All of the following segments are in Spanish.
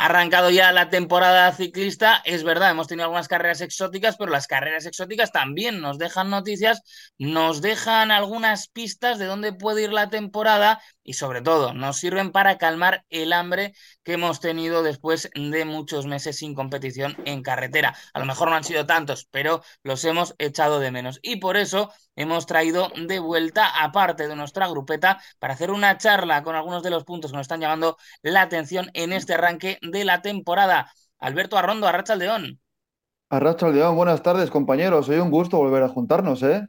Ha arrancado ya la temporada ciclista, es verdad, hemos tenido algunas carreras exóticas, pero las carreras exóticas también nos dejan noticias, nos dejan algunas pistas de dónde puede ir la temporada y sobre todo nos sirven para calmar el hambre que hemos tenido después de muchos meses sin competición en carretera. A lo mejor no han sido tantos, pero los hemos echado de menos y por eso hemos traído de vuelta aparte de nuestra grupeta para hacer una charla con algunos de los puntos que nos están llamando la atención en este arranque de la temporada. Alberto Arrondo, Arracha Aldeón. Arracha buenas tardes compañeros, hoy un gusto volver a juntarnos, ¿eh?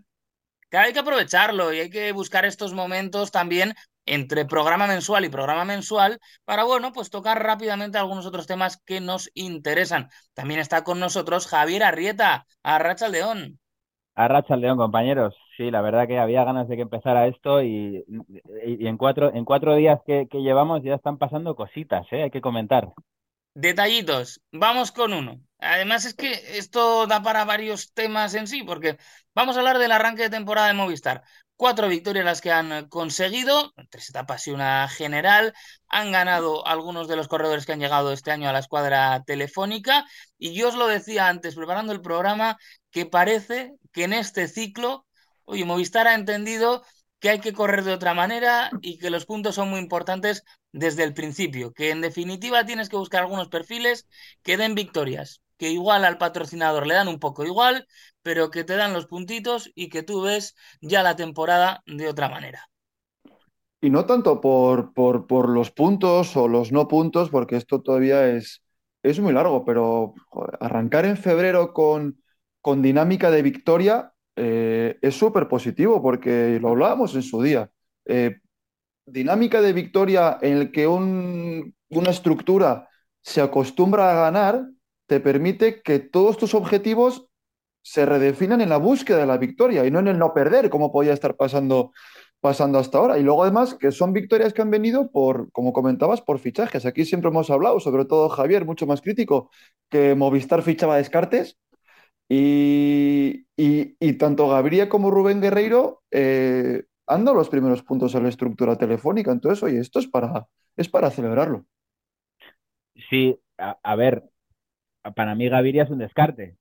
Claro, hay que aprovecharlo y hay que buscar estos momentos también entre programa mensual y programa mensual para, bueno, pues tocar rápidamente algunos otros temas que nos interesan. También está con nosotros Javier Arrieta, Arracha León. Arracha León, compañeros. Sí, la verdad que había ganas de que empezara esto y, en, cuatro, en cuatro días que, que, llevamos ya están pasando cositas, ¿eh? hay que comentar. Detallitos, vamos con uno. Además es que esto da para varios temas en sí, porque vamos a hablar del arranque de temporada de Movistar. Cuatro victorias las que han conseguido, tres etapas y una general. Han ganado algunos de los corredores que han llegado este año a la escuadra telefónica. Y yo os lo decía antes, preparando el programa, que parece que en este ciclo, oye, Movistar ha entendido que hay que correr de otra manera y que los puntos son muy importantes desde el principio, que en definitiva tienes que buscar algunos perfiles que den victorias, que igual al patrocinador le dan un poco igual, pero que te dan los puntitos y que tú ves ya la temporada de otra manera. Y no tanto por, por, por los puntos o los no puntos, porque esto todavía es, es muy largo, pero arrancar en febrero con, con dinámica de victoria eh, es súper positivo porque lo hablábamos en su día. Eh, dinámica de victoria en el que una estructura se acostumbra a ganar te permite que todos tus objetivos se redefinan en la búsqueda de la victoria y no en el no perder, como podía estar pasando, pasando hasta ahora. Y luego además que son victorias que han venido por, como comentabas, por fichajes. Aquí siempre hemos hablado, sobre todo Javier, mucho más crítico, que Movistar fichaba Descartes y, tanto Gabriel como Rubén Guerreiro eh, han dado los primeros puntos a la estructura telefónica. Entonces, oye, esto es para, es para celebrarlo. Sí, a, ver, para mí Gaviria es un descarte.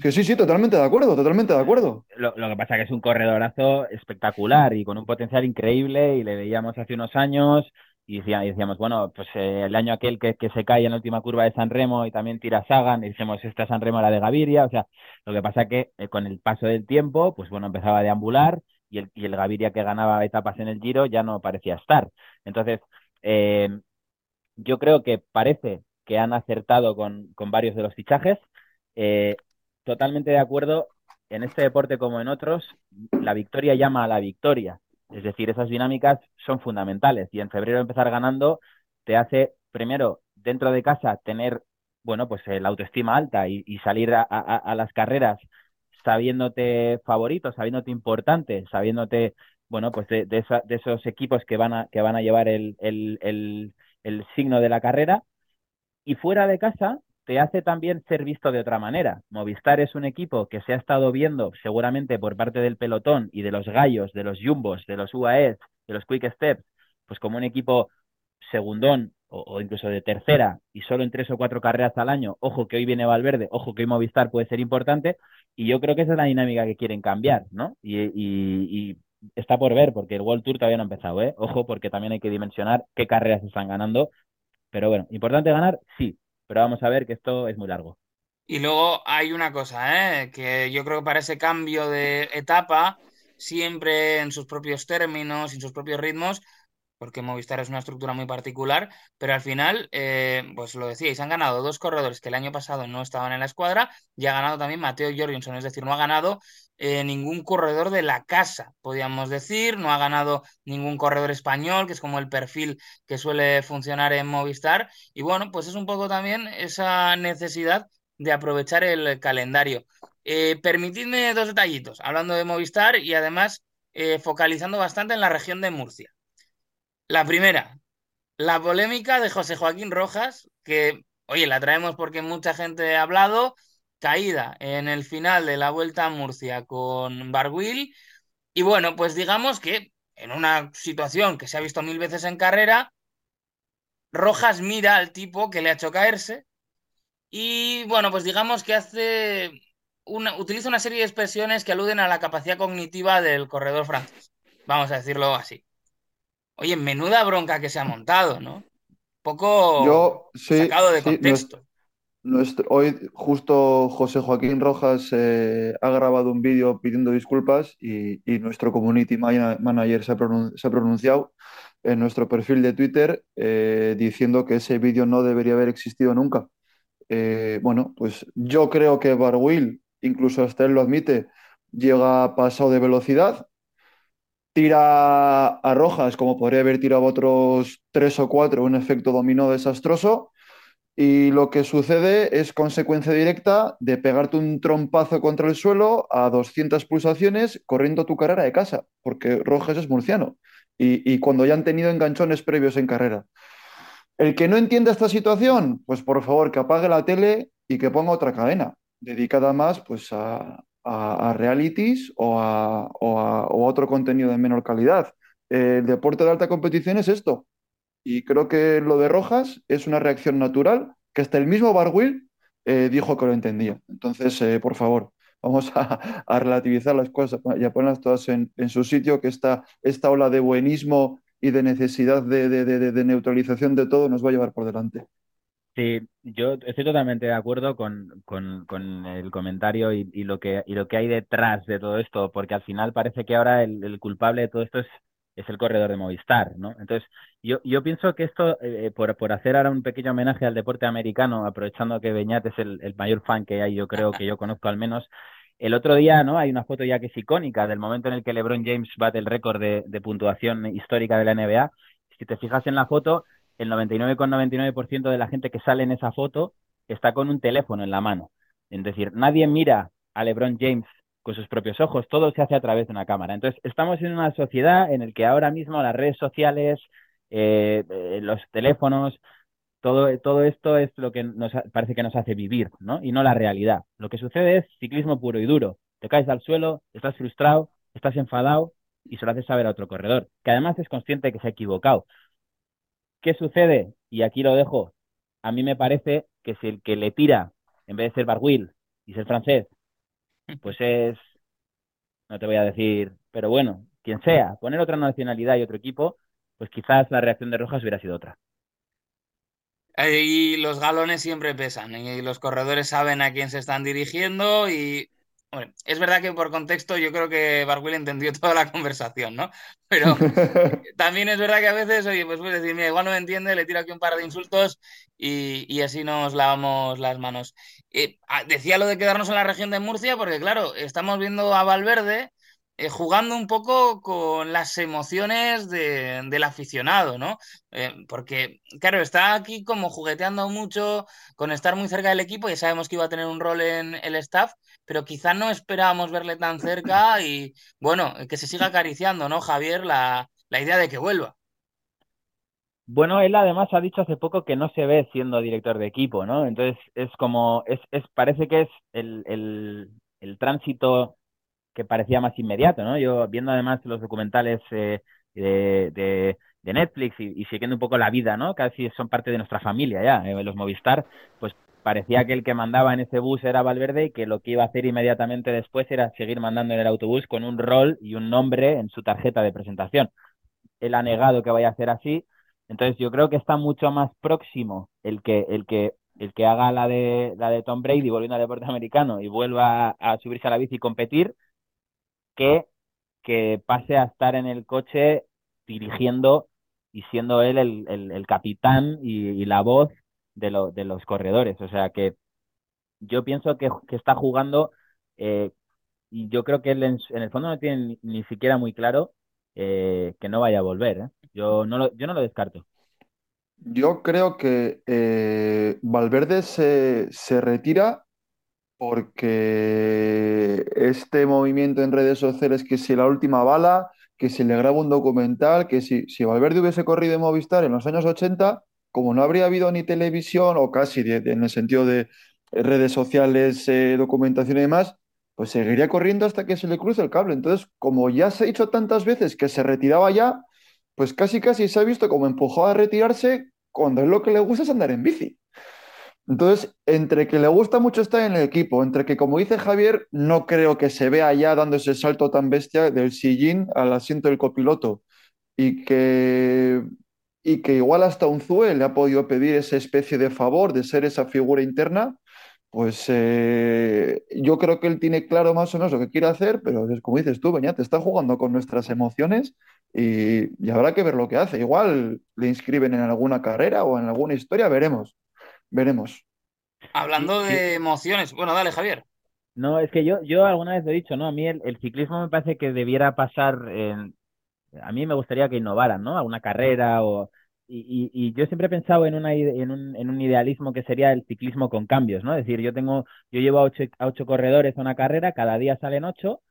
Que sí, sí, totalmente de acuerdo, totalmente de acuerdo. Lo, lo, que pasa es que es un corredorazo espectacular y con un potencial increíble y le veíamos hace unos años y decíamos, bueno, pues eh, el año aquel que, se cae en la última curva de San Remo y también tira Sagan, y decimos, esta San Remo la de Gaviria, o sea, lo que pasa que eh, con el paso del tiempo, pues bueno, empezaba a deambular y el, y el Gaviria que ganaba etapas en el Giro ya no parecía estar. Entonces, eh, yo creo que parece que han acertado con, con varios de los fichajes. totalmente de acuerdo, en este deporte como en otros, la victoria llama a la victoria. Es decir, esas dinámicas son fundamentales y en febrero empezar ganando te hace, primero, dentro de casa tener, bueno, pues la autoestima alta y, salir a, las carreras sabiéndote favorito, sabiéndote importante, sabiéndote, bueno, pues de, de, esos equipos que van a, que van a llevar el, el, el signo de la carrera. Y fuera de casa, te hace también ser visto de otra manera. Movistar es un equipo que se ha estado viendo seguramente por parte del pelotón y de los gallos, de los jumbos, de los UAE, de los quick steps, pues como un equipo segundón o, incluso de tercera y solo en tres o cuatro carreras al año, ojo que hoy viene Valverde, ojo que hoy Movistar puede ser importante y yo creo que esa es la dinámica que quieren cambiar, ¿no? Y, y está por ver porque el World Tour todavía no ha empezado, ¿eh? Ojo porque también hay que dimensionar qué carreras están ganando, pero bueno, importante ganar, sí, pero vamos a ver que esto es muy largo. Y luego hay una cosa, ¿eh? que yo creo que para ese cambio de etapa, siempre en sus propios términos, en sus propios ritmos, porque Movistar es una estructura muy particular, pero al final, eh, pues lo decíais, han ganado dos corredores que el año pasado no estaban en la escuadra y ha ganado también Mateo Jorgensen, es decir, no ha ganado eh, ningún corredor de la casa, podríamos decir, no ha ganado ningún corredor español, que es como el perfil que suele funcionar en Movistar, y bueno, pues es un poco también esa necesidad de aprovechar el calendario. Eh, permitidme dos detallitos, hablando de Movistar y además focalizando bastante en la región de Murcia. La primera, la polémica de José Joaquín Rojas, que, oye, la traemos porque mucha gente ha hablado, caída en el final de la Vuelta a Murcia con Barguil. Y bueno, pues digamos que en una situación que se ha visto mil veces en carrera, Rojas mira al tipo que le ha hecho caerse y bueno, pues digamos que hace una, utiliza una serie de expresiones que aluden a la capacidad cognitiva del corredor francés. Vamos a decirlo así. Oye, menuda bronca que se ha montado, ¿no? Poco Yo, sí, sacado de sí, contexto. Hoy justo José Joaquín Rojas eh, ha grabado un vídeo pidiendo disculpas y, nuestro community mana- manager se ha, pronunciado en nuestro perfil de Twitter eh, diciendo que ese vídeo no debería haber existido nunca. Eh, bueno, pues yo creo que Barguil, incluso hasta él lo admite, llega pasado de velocidad, tira a Rojas como podría haber tirado otros tres o cuatro, un efecto dominó desastroso. Y lo que sucede es consecuencia directa de pegarte un trompazo contra el suelo a 200 pulsaciones corriendo tu carrera de casa, porque Rojas es murciano. Y, y cuando ya han tenido enganchones previos en carrera. El que no entienda esta situación, pues por favor que apague la tele y que ponga otra cadena, dedicada más pues a, a- realities o a, o a- o a otro contenido de menor calidad. El deporte de alta competición es esto. Y creo que lo de Rojas es una reacción natural que hasta el mismo Barwill eh, dijo que lo entendía. Entonces, eh, por favor, vamos a, relativizar las cosas y a ponerlas todas en, su sitio, que esta, esta ola de buenismo y de necesidad de, de- de- de neutralización de todo nos va a llevar por delante. Sí, yo estoy totalmente de acuerdo con, con, con el comentario y, lo que, y lo que hay detrás de todo esto, porque al final parece que ahora el culpable de todo esto es, es el corredor de Movistar, ¿no? Entonces, yo, yo pienso que esto, eh, por, por hacer ahora un pequeño homenaje al deporte americano, aprovechando que Beñat es el, el mayor fan que hay, yo creo que yo conozco al menos, el otro día, ¿no? Hay una foto ya que es icónica del momento en el que LeBron James bate el récord de, de puntuación histórica de la NBA. Si te fijas en la foto, el 99,99% de la gente que sale en esa foto está con un teléfono en la mano. Es decir, nadie mira a LeBron James con sus propios ojos, todo se hace a través de una cámara. Entonces, estamos en una sociedad en la que ahora mismo las redes sociales, eh, eh, los teléfonos, todo, todo esto es lo que nos parece que nos hace vivir, ¿no? Y no la realidad. Lo que sucede es ciclismo puro y duro. Te caes al suelo, estás frustrado, estás enfadado y se lo haces saber a otro corredor, que además es consciente que se ha equivocado. ¿Qué sucede? Y aquí lo dejo. A mí me parece que si el que le tira, en vez de ser Barguil y ser francés, pues es, no te voy a decir, pero bueno, quien sea, poner otra nacionalidad y otro equipo, pues quizás la reacción de Rojas hubiera sido otra. Y los galones siempre pesan y los corredores saben a quién se están dirigiendo y hombre, es verdad que por contexto yo creo que Barguil entendió toda la conversación, ¿no? Pero también es verdad que a veces, oye, pues puedes decir, mira, igual no me entiende, le tiro aquí un par de insultos y, y así nos lavamos las manos. Eh, ah, decía lo de quedarnos en la región de Murcia porque claro, estamos viendo a Valverde eh, jugando un poco con las emociones de- del aficionado, ¿no? Eh, porque, claro, está aquí como jugueteando mucho con estar muy cerca del equipo y sabemos que iba a tener un rol en el staff, pero quizá no esperábamos verle tan cerca y, bueno, que se siga acariciando, ¿no, Javier? La, la idea de que vuelva. Bueno, él además ha dicho hace poco que no se ve siendo director de equipo, ¿no? Entonces es como, es, es, parece que es el, el, el tránsito que parecía más inmediato, ¿no? Yo viendo además los documentales eh, de, de, Netflix y, y siguiendo un poco la vida, ¿no? Casi son parte de nuestra familia ya, eh, los Movistar, pues parecía que el que mandaba en ese bus era Valverde y que lo que iba a hacer inmediatamente después era seguir mandando en el autobús con un rol y un nombre en su tarjeta de presentación. Él ha negado que vaya a ser así, entonces yo creo que está mucho más próximo el que, el que, el que haga la de, la de Tom Brady volviendo al deporte americano y vuelva a, subirse a la bici y competir que, que pase a estar en el coche dirigiendo y siendo él el, el, capitán y, la voz de, lo, de, los corredores. O sea que yo pienso que, que está jugando eh, y yo creo que él en, el fondo no tiene ni, ni siquiera muy claro eh, que no vaya a volver. ¿eh? Yo, no lo, yo no lo descarto. Yo creo que eh, Valverde se, se retira porque este movimiento en redes sociales, que si la última bala, que si le graba un documental, que si, si Valverde hubiese corrido en Movistar en los años 80, como no habría habido ni televisión, o casi en el sentido de redes sociales, eh, documentación y demás, pues seguiría corriendo hasta que se le cruce el cable. Entonces, como ya se ha dicho tantas veces que se retiraba ya, pues casi casi se ha visto como empujó a retirarse cuando es lo que le gusta es andar en bici. Entonces, entre que le gusta mucho estar en el equipo, entre que, como dice Javier, no creo que se vea ya dando ese salto tan bestia del sillín al asiento del copiloto y que, y que igual hasta un Zue le ha podido pedir esa especie de favor de ser esa figura interna, pues eh, yo creo que él tiene claro más o menos lo que quiere hacer, pero es como dices tú, te está jugando con nuestras emociones y, y habrá que ver lo que hace. Igual le inscriben en alguna carrera o en alguna historia, veremos veremos. Hablando de emociones, bueno, dale, Javier. No, es que yo, yo alguna vez lo he dicho, ¿no? A mí el, ciclismo me parece que debiera pasar en... A mí me gustaría que innovaran, ¿no? A una carrera o... Y, y, yo siempre he pensado en, una, en, un, en un idealismo que sería el ciclismo con cambios, ¿no? Es decir, yo tengo, yo llevo a ocho, a corredores a una carrera, cada día salen ocho,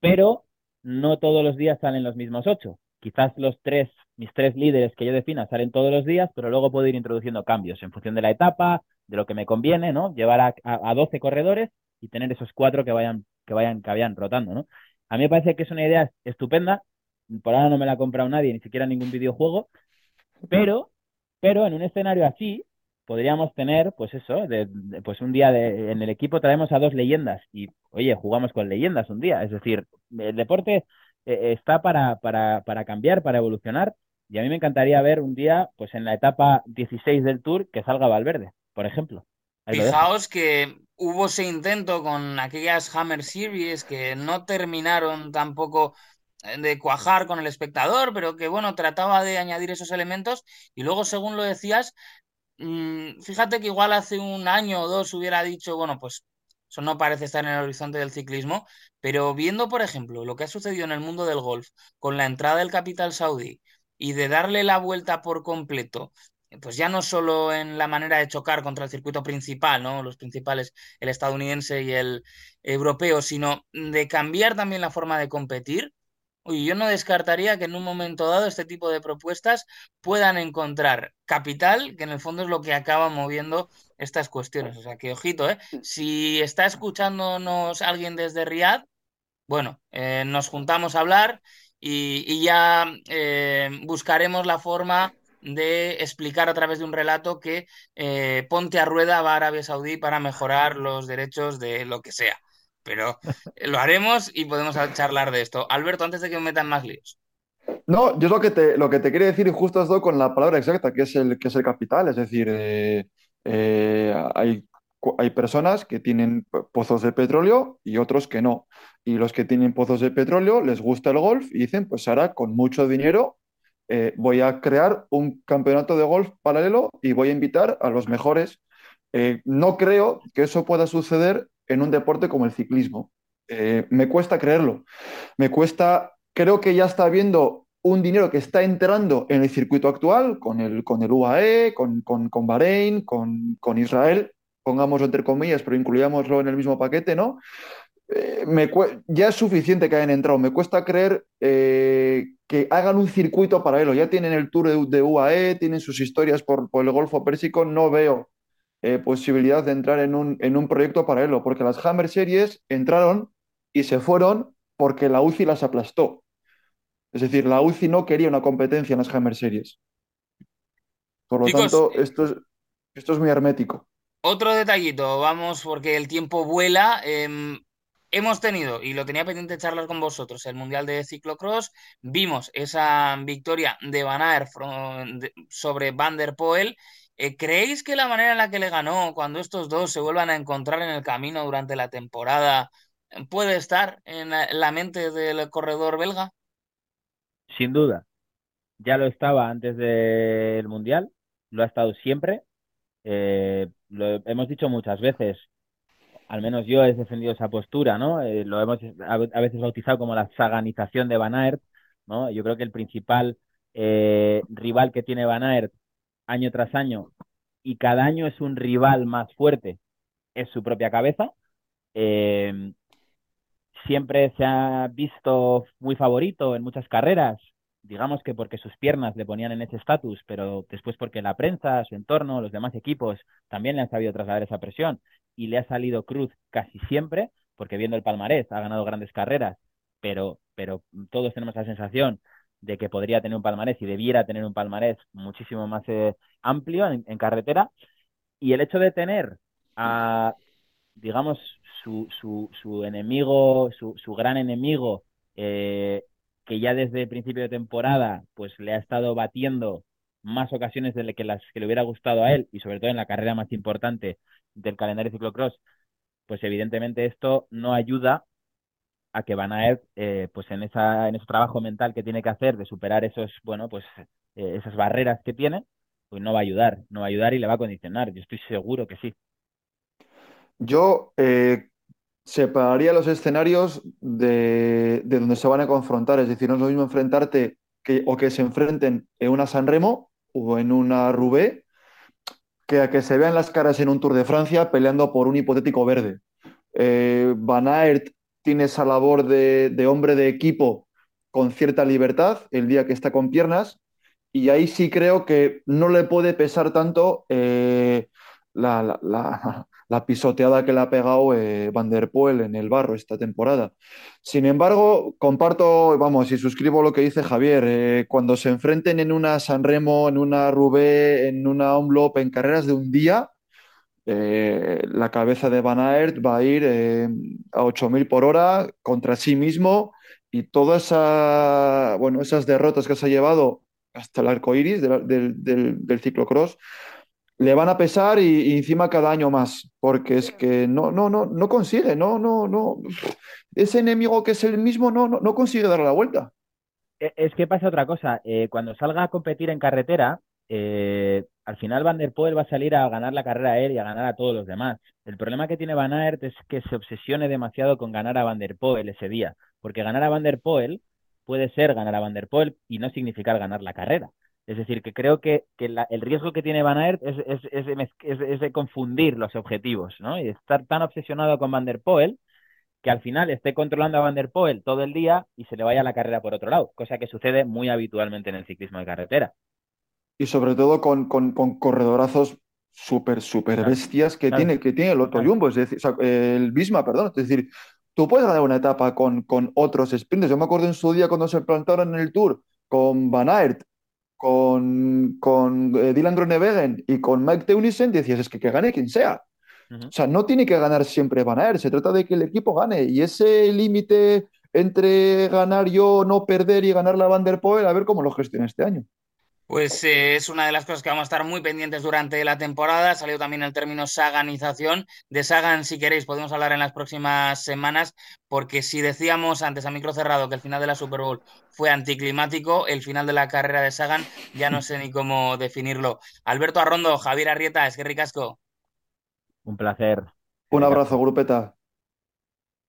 pero no todos los días salen los mismos ocho quizás los tres, mis tres líderes que yo defina salen todos los días, pero luego puedo ir introduciendo cambios en función de la etapa, de lo que me conviene, ¿no? Llevar a, a, 12 corredores y tener esos cuatro que vayan, que vayan, que vayan rotando, ¿no? A mí me parece que es una idea estupenda. Por ahora no me la ha comprado nadie, ni siquiera ningún videojuego, pero, pero en un escenario así podríamos tener, pues eso, de, pues un día de, en el equipo traemos a dos leyendas y, oye, jugamos con leyendas un día. Es decir, el deporte eh, está para, para, para cambiar, para evolucionar. Y a mí me encantaría ver un día, pues en la etapa 16 del Tour, que salga Valverde, por ejemplo. Fijaos que hubo ese intento con aquellas Hammer Series que no terminaron tampoco de cuajar con el espectador, pero que bueno, trataba de añadir esos elementos y luego, según lo decías, mm, fíjate que igual hace un año o dos hubiera dicho, bueno, pues eso no parece estar en el horizonte del ciclismo, pero viendo, por ejemplo, lo que ha sucedido en el mundo del golf con la entrada del capital saudí y de darle la vuelta por completo, pues ya no solo en la manera de chocar contra el circuito principal, ¿no? Los principales, el estadounidense y el europeo, sino de cambiar también la forma de competir. Y yo no descartaría que en un momento dado este tipo de propuestas puedan encontrar capital, que en el fondo es lo que acaba moviendo estas cuestiones. O sea que, ojito, ¿eh? Si está escuchándonos alguien desde Riyadh, bueno, eh, nos juntamos a hablar y, ya eh, buscaremos la forma de explicar a través de un relato que eh, Ponte a Rueda va a Arabia Saudí para mejorar los derechos de lo que sea. Pero lo haremos y podemos charlar de esto. Alberto, antes de que me metan más líos. No, yo lo que te, lo que te quería decir, y justo has dado con la palabra exacta, que es el, que es el capital. Es decir, eh, hay, hay personas que tienen pozos de petróleo y otros que no. Y los que tienen pozos de petróleo les gusta el golf y dicen, pues ahora con mucho dinero eh, voy a crear un campeonato de golf paralelo y voy a invitar a los mejores. Eh, no creo que eso pueda suceder en un deporte como el ciclismo. me cuesta creerlo. Me cuesta, creo que ya está habiendo un dinero que está entrando en el circuito actual, con el, con el UAE, con, con, Bahrein, con, Israel, pongámoslo entre comillas, pero incluyámoslo en el mismo paquete, ¿no? Eh, me, ya es suficiente que hayan entrado. Me cuesta creer eh, que hagan un circuito paralelo. Ya tienen el tour de, UAE, tienen sus historias por, el Golfo Pérsico. No veo eh, posibilidad de entrar en un, en un proyecto paralelo, porque las Hammer Series entraron y se fueron porque la UCI las aplastó. Es decir, la UCI no quería una competencia en las Hammer Series. Por lo tanto, esto es, esto es muy hermético. Otro detallito, vamos, porque el tiempo vuela. Em, hemos tenido, y lo tenía pendiente charlar con vosotros, el Mundial de Ciclocross. Vimos esa victoria de Van Aert sobre Van der Poel. Eh, ¿Creéis que la manera en la que le ganó, cuando estos dos se vuelvan a encontrar en el camino durante la temporada, puede estar en la mente del corredor belga? sin duda. Ya lo estaba antes del Mundial, lo ha estado siempre. Eh, lo hemos dicho muchas veces, al menos yo he defendido esa postura, ¿no? Eh, lo hemos a, veces bautizado como la saganización de Van Aert, ¿no? Yo creo que el principal rival que tiene Van Aert año tras año y cada año es un rival más fuerte es su propia cabeza. Eh, siempre se ha visto muy favorito en muchas carreras, digamos que porque sus piernas le ponían en ese estatus, pero después porque la prensa, su entorno, los demás equipos también le han sabido trasladar esa presión y le ha salido cruz casi siempre, porque viendo el palmarés ha ganado grandes carreras, pero, pero todos tenemos la sensación de que podría tener un palmarés y debiera tener un palmarés muchísimo más eh, amplio en, carretera. Y el hecho de tener a, digamos, su, su, su enemigo, su, su, gran enemigo, eh, que ya desde el principio de temporada pues le ha estado batiendo más ocasiones de que las que le hubiera gustado a él y sobre todo en la carrera más importante del calendario ciclocross, pues evidentemente esto no ayuda a que Van Aert, eh, pues en esa en ese trabajo mental que tiene que hacer de superar esos bueno pues eh, esas barreras que tiene, pues no va a ayudar, no va a ayudar y le va a condicionar. Yo estoy seguro que sí. Yo eh, separaría los escenarios de, donde se van a confrontar. Es decir, no es lo mismo enfrentarte que, o que se enfrenten en una San Remo o en una Roubaix que a que se vean las caras en un Tour de Francia peleando por un hipotético verde. Eh, Van Aert tiene esa labor de, hombre de equipo con cierta libertad el día que está con piernas y ahí sí creo que no le puede pesar tanto eh, la, pisoteada que le ha pegado eh, Van der Poel en el barro esta temporada. Sin embargo, comparto, vamos, y suscribo lo que dice Javier, eh, cuando se enfrenten en una San Remo, en una Roubaix, en una Omloop, en carreras de un día, eh, la cabeza de Van Aert va a ir a 8.000 por hora contra sí mismo y todas esa, bueno, esas derrotas que se ha llevado hasta el arco iris del, del, del ciclocross le van a pesar y, encima cada año más, porque es que no, no, no, no consigue, no, no, no. Ese enemigo que es el mismo no, no, consigue dar la vuelta. E, es que pasa otra cosa. Eh, cuando salga a competir en carretera, eh, al final Van der Poel va a salir a ganar la carrera a él y a ganar a todos los demás. El problema que tiene Van Aert es que se obsesione demasiado con ganar a Van der Poel ese día, porque ganar a Van der Poel puede ser ganar a Van der Poel y no significar ganar la carrera. Es decir, que creo que, el riesgo que tiene Van Aert es, es, de, confundir los objetivos, ¿no? Y estar tan obsesionado con Van der Poel que al final esté controlando a Van der Poel todo el día y se le vaya la carrera por otro lado, cosa que sucede muy habitualmente en el ciclismo de carretera. Y sobre todo con, corredorazos súper, súper bestias que, tiene, que tiene el otro Jumbo, es decir, el Bisma, perdón, es decir, tú puedes ganar una etapa con, con otros sprints. Yo me acuerdo en su día cuando se plantaron en el Tour con Van Aert con, con eh, Dylan Groenewegen y con Mike Teunissen, decías, es que que gane quien sea. O sea, no tiene que ganar siempre Van Aert, se trata de que el equipo gane. Y ese límite entre ganar yo, no perder y ganar la Van der Poel, a ver cómo lo gestiona este año. Pues eh, es una de las cosas que vamos a estar muy pendientes durante la temporada. Ha salido también el término saganización. De Sagan, si queréis, podemos hablar en las próximas semanas, porque si decíamos antes a micro cerrado que el final de la Super Bowl fue anticlimático, el final de la carrera de Sagan ya no sé ni cómo definirlo. Alberto Arrondo, Javier Arrieta, es que ricasco. Un placer. Un abrazo, grupeta.